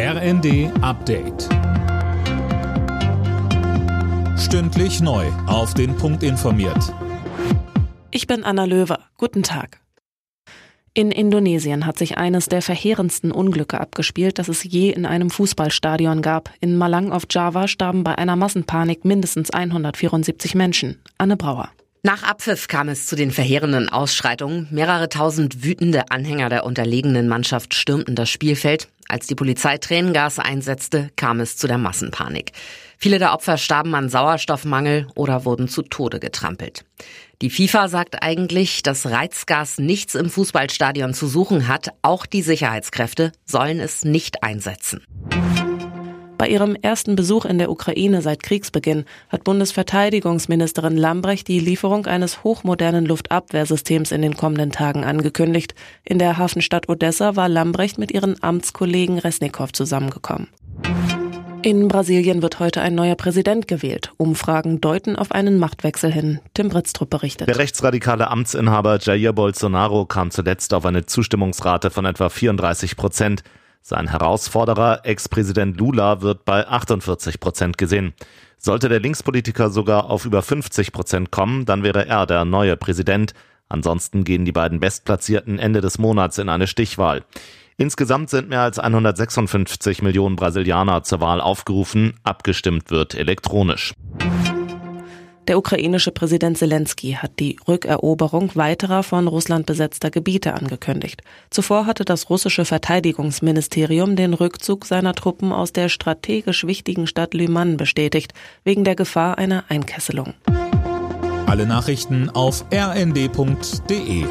RND Update. Stündlich neu. Auf den Punkt informiert. Ich bin Anna Löwer. Guten Tag. In Indonesien hat sich eines der verheerendsten Unglücke abgespielt, das es je in einem Fußballstadion gab. In Malang auf Java starben bei einer Massenpanik mindestens 174 Menschen. Anne Brauer. Nach Abpfiff kam es zu den verheerenden Ausschreitungen. Mehrere tausend wütende Anhänger der unterlegenen Mannschaft stürmten das Spielfeld. Als die Polizei Tränengas einsetzte, kam es zu der Massenpanik. Viele der Opfer starben an Sauerstoffmangel oder wurden zu Tode getrampelt. Die FIFA sagt eigentlich, dass Reizgas nichts im Fußballstadion zu suchen hat. Auch die Sicherheitskräfte sollen es nicht einsetzen. Bei ihrem ersten Besuch in der Ukraine seit Kriegsbeginn hat Bundesverteidigungsministerin Lambrecht die Lieferung eines hochmodernen Luftabwehrsystems in den kommenden Tagen angekündigt. In der Hafenstadt Odessa war Lambrecht mit ihren Amtskollegen Resnikow zusammengekommen. In Brasilien wird heute ein neuer Präsident gewählt. Umfragen deuten auf einen Machtwechsel hin. Tim Britztrup berichtet. Der rechtsradikale Amtsinhaber Jair Bolsonaro kam zuletzt auf eine Zustimmungsrate von etwa 34 Prozent. Sein Herausforderer, Ex-Präsident Lula, wird bei 48 Prozent gesehen. Sollte der Linkspolitiker sogar auf über 50 Prozent kommen, dann wäre er der neue Präsident. Ansonsten gehen die beiden Bestplatzierten Ende des Monats in eine Stichwahl. Insgesamt sind mehr als 156 Millionen Brasilianer zur Wahl aufgerufen. Abgestimmt wird elektronisch. Der ukrainische Präsident Zelensky hat die Rückeroberung weiterer von Russland besetzter Gebiete angekündigt. Zuvor hatte das russische Verteidigungsministerium den Rückzug seiner Truppen aus der strategisch wichtigen Stadt Lyman bestätigt, wegen der Gefahr einer Einkesselung. Alle Nachrichten auf rnd.de